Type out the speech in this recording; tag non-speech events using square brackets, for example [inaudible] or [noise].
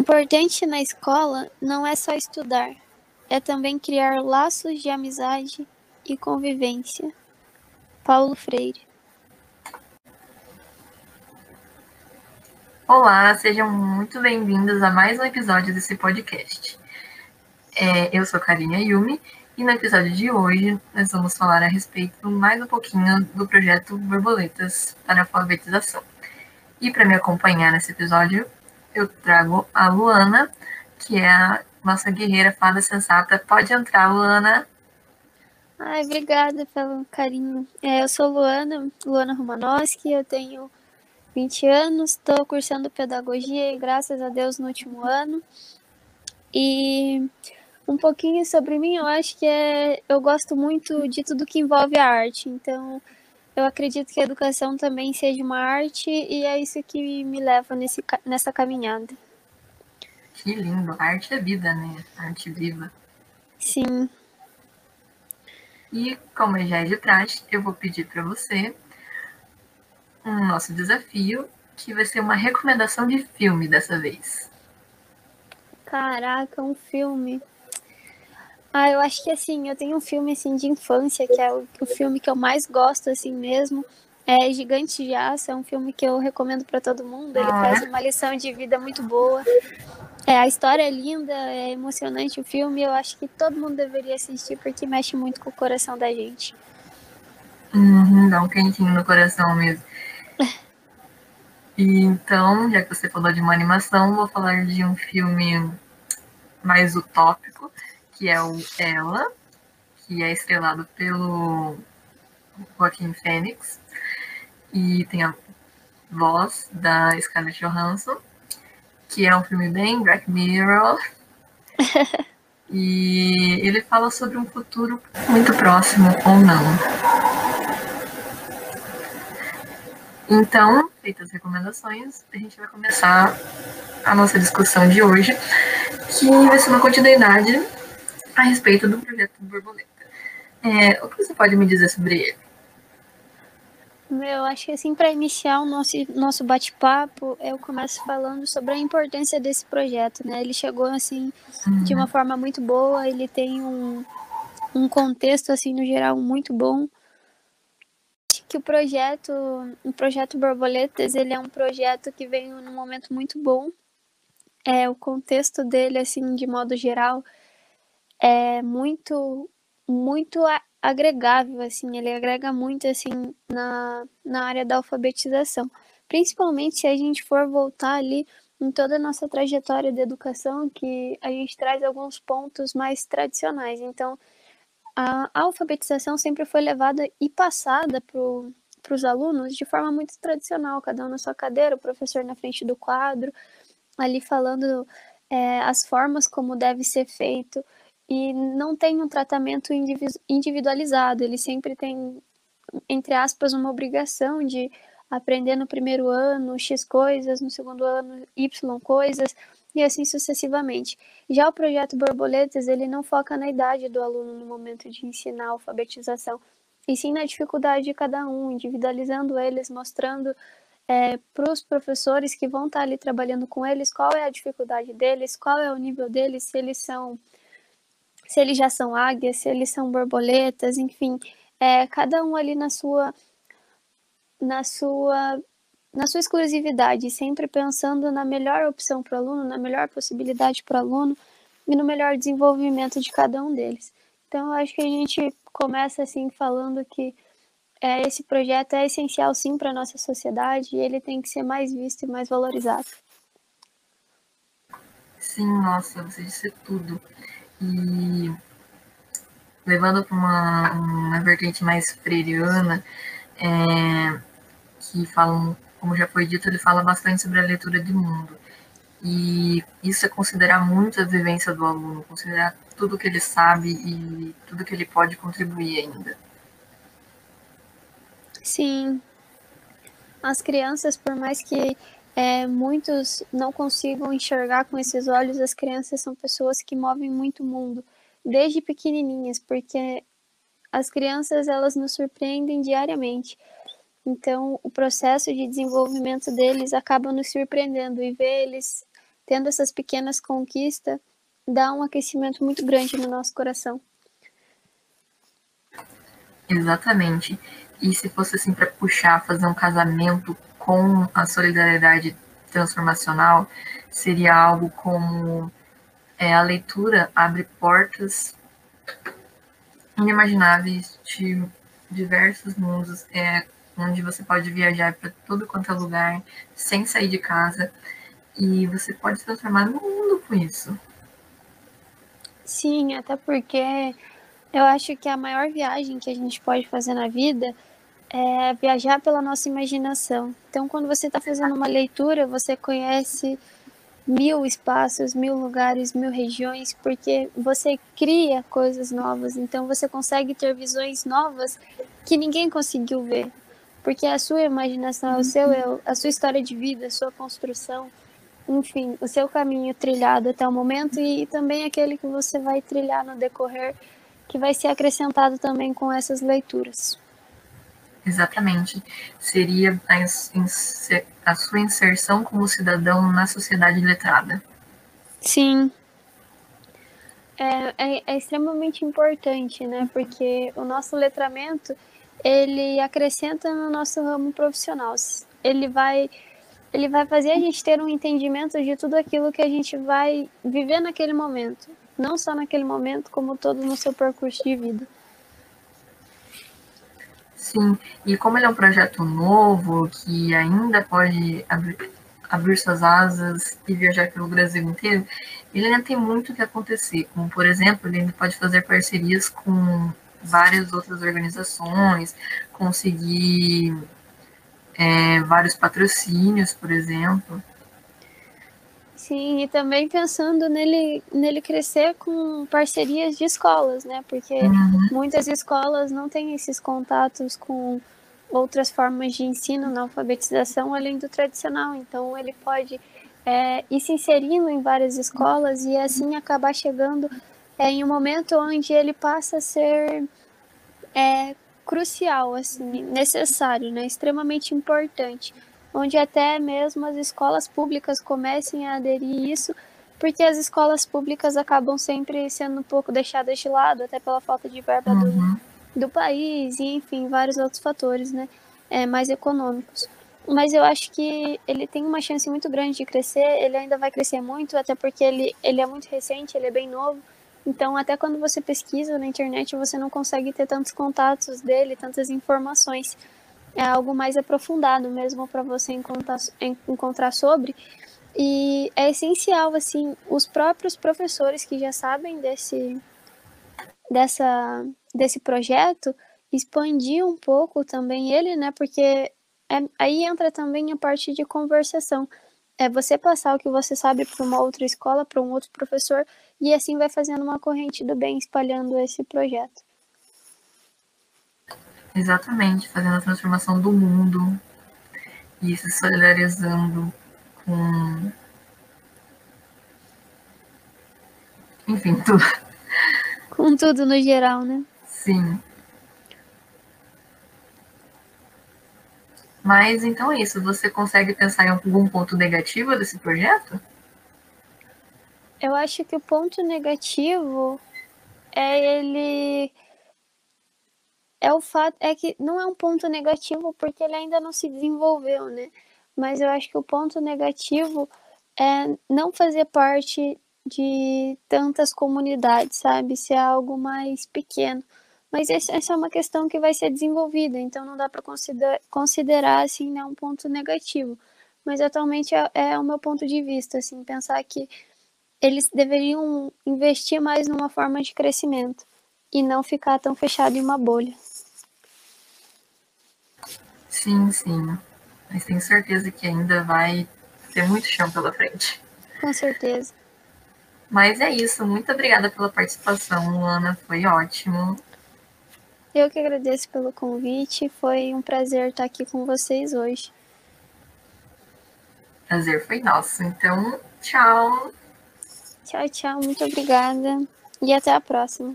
Importante na escola não é só estudar, é também criar laços de amizade e convivência. Paulo Freire. Olá, sejam muito bem-vindos a mais um episódio desse podcast. É, eu sou Karina Yumi e no episódio de hoje nós vamos falar a respeito mais um pouquinho do projeto Borboletas para a Alfabetização. E para me acompanhar nesse episódio, eu trago a Luana, que é a nossa guerreira fada sensata. Pode entrar, Luana. Ai, obrigada pelo carinho. É, eu sou Luana, Luana Romanowski, eu tenho 20 anos, estou cursando pedagogia e graças a Deus no último ano. E um pouquinho sobre mim, eu acho que é, eu gosto muito de tudo que envolve a arte. Então, eu acredito que a educação também seja uma arte e é isso que me leva nesse, nessa caminhada. Que lindo, a arte é vida, né? A arte viva. Sim. E como já é de trás, eu vou pedir para você um nosso desafio, que vai ser uma recomendação de filme dessa vez. Caraca, um filme. Ah, eu acho que assim, eu tenho um filme assim de infância, que é o, o filme que eu mais gosto assim mesmo. É Gigante de Aço, é um filme que eu recomendo para todo mundo. Ele ah, traz uma lição de vida muito boa. É, a história é linda, é emocionante o filme. Eu acho que todo mundo deveria assistir porque mexe muito com o coração da gente. Uhum, dá um quentinho no coração mesmo. E então, já que você falou de uma animação, vou falar de um filme mais utópico, que é o Ela, que é estrelado pelo Joaquim Fênix e tem a voz da Scarlett Johansson, que é um filme bem Black Mirror. [laughs] e ele fala sobre um futuro muito próximo ou não. Então, feitas as recomendações, a gente vai começar a nossa discussão de hoje, que vai ser uma continuidade a respeito do projeto Borboleta. É, o que você pode me dizer sobre ele? Eu acho que assim, para iniciar o nosso, nosso bate-papo, eu começo falando sobre a importância desse projeto, né? Ele chegou assim uhum. de uma forma muito boa, ele tem um, um contexto assim no geral muito bom. Acho que o projeto, o projeto Borboletas, ele é um projeto que veio num momento muito bom. É o contexto dele assim, de modo geral, é muito muito agregável assim, ele agrega muito assim na, na área da alfabetização, principalmente se a gente for voltar ali em toda a nossa trajetória de educação, que a gente traz alguns pontos mais tradicionais. Então, a, alfabetização sempre foi levada e passada para os alunos de forma muito tradicional, cada um na sua cadeira, o professor na frente do quadro, ali falando é, as formas como deve ser feito e não tem um tratamento individualizado, ele sempre tem, entre aspas, uma obrigação de aprender no primeiro ano X coisas, no segundo ano Y coisas, e assim sucessivamente. Já o projeto Borboletas, ele não foca na idade do aluno no momento de ensinar a alfabetização, e sim na dificuldade de cada um, individualizando eles, mostrando é, para os professores que vão estar ali trabalhando com eles qual é a dificuldade deles, qual é o nível deles, se eles são se eles já são águias, se eles são borboletas, enfim, é, cada um ali na sua na sua na sua exclusividade, sempre pensando na melhor opção para o aluno, na melhor possibilidade para o aluno e no melhor desenvolvimento de cada um deles. Então, eu acho que a gente começa assim falando que é, esse projeto é essencial sim para a nossa sociedade e ele tem que ser mais visto e mais valorizado. Sim, nossa, você disse tudo. E levando para uma, uma vertente mais freiriana, é, que falam, como já foi dito, ele fala bastante sobre a leitura de mundo. E isso é considerar muito a vivência do aluno, considerar tudo que ele sabe e tudo que ele pode contribuir ainda. Sim. As crianças, por mais que é, muitos não consigam enxergar com esses olhos, as crianças são pessoas que movem muito o mundo, desde pequenininhas, porque as crianças elas nos surpreendem diariamente. Então, o processo de desenvolvimento deles acaba nos surpreendendo e ver eles tendo essas pequenas conquistas, dá um aquecimento muito grande no nosso coração. Exatamente. E se fosse assim para puxar, fazer um casamento com a solidariedade transformacional, seria algo como é, a leitura abre portas inimagináveis de diversos mundos, é, onde você pode viajar para todo quanto é lugar, sem sair de casa, e você pode se transformar no mundo com isso. Sim, até porque eu acho que a maior viagem que a gente pode fazer na vida é viajar pela nossa imaginação. Então, quando você está fazendo uma leitura, você conhece mil espaços, mil lugares, mil regiões, porque você cria coisas novas. Então, você consegue ter visões novas que ninguém conseguiu ver, porque a sua imaginação, o seu eu, a sua história de vida, a sua construção, enfim, o seu caminho trilhado até o momento e também aquele que você vai trilhar no decorrer, que vai ser acrescentado também com essas leituras. Exatamente. Seria a, a sua inserção como cidadão na sociedade letrada. Sim. É, é, é, extremamente importante, né? Porque o nosso letramento, ele acrescenta no nosso ramo profissional. Ele vai, ele vai fazer a gente ter um entendimento de tudo aquilo que a gente vai viver naquele momento. Não só naquele momento, como todo no seu percurso de vida. Sim, e como ele é um projeto novo, que ainda pode abrir, abrir suas asas e viajar pelo Brasil inteiro, ele ainda tem muito que acontecer. Como, por exemplo, ele ainda pode fazer parcerias com várias outras organizações, conseguir é, vários patrocínios, por exemplo. Sim, e também pensando nele, nele crescer com parcerias de escolas, né? Porque uhum. muitas escolas não têm esses contatos com outras formas de ensino na alfabetização além do tradicional. Então, ele pode é, ir se inserindo em várias escolas e assim acabar chegando é, em um momento onde ele passa a ser é, crucial, assim, necessário, né? Extremamente importante onde até mesmo as escolas públicas comecem a aderir isso, porque as escolas públicas acabam sempre sendo um pouco deixadas de lado, até pela falta de verba uhum. do, do país, e enfim, vários outros fatores, né, é, mais econômicos. Mas eu acho que ele tem uma chance muito grande de crescer, ele ainda vai crescer muito, até porque ele, ele é muito recente, ele é bem novo, então, até quando você pesquisa na internet, você não consegue ter tantos contatos dele, tantas informações é algo mais aprofundado mesmo para você encontrar, encontrar sobre. E é essencial, assim, os próprios professores que já sabem desse, dessa, desse projeto expandir um pouco também ele, né? Porque é, aí entra também a parte de conversação. É você passar o que você sabe para uma outra escola, para um outro professor, e assim vai fazendo uma corrente do bem espalhando esse projeto. Exatamente, fazendo a transformação do mundo e se solidarizando com. Enfim, [laughs] tudo. Com tudo no geral, né? Sim. Mas então é isso. Você consegue pensar em algum ponto negativo desse projeto? Eu acho que o ponto negativo é ele é o fato é que não é um ponto negativo porque ele ainda não se desenvolveu, né? Mas eu acho que o ponto negativo é não fazer parte de tantas comunidades, sabe? Ser algo mais pequeno. Mas essa é uma questão que vai ser desenvolvida, então não dá para considerar, considerar assim né, um ponto negativo. Mas atualmente é, é o meu ponto de vista, assim, pensar que eles deveriam investir mais numa forma de crescimento e não ficar tão fechado em uma bolha. Sim, sim. Mas tenho certeza que ainda vai ter muito chão pela frente. Com certeza. Mas é isso. Muito obrigada pela participação, Luana. Foi ótimo. Eu que agradeço pelo convite. Foi um prazer estar aqui com vocês hoje. Prazer foi nosso. Então, tchau. Tchau, tchau. Muito obrigada. E até a próxima.